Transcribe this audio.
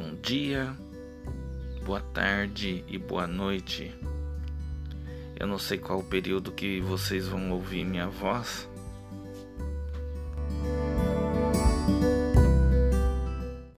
Bom dia, boa tarde e boa noite. Eu não sei qual período que vocês vão ouvir minha voz,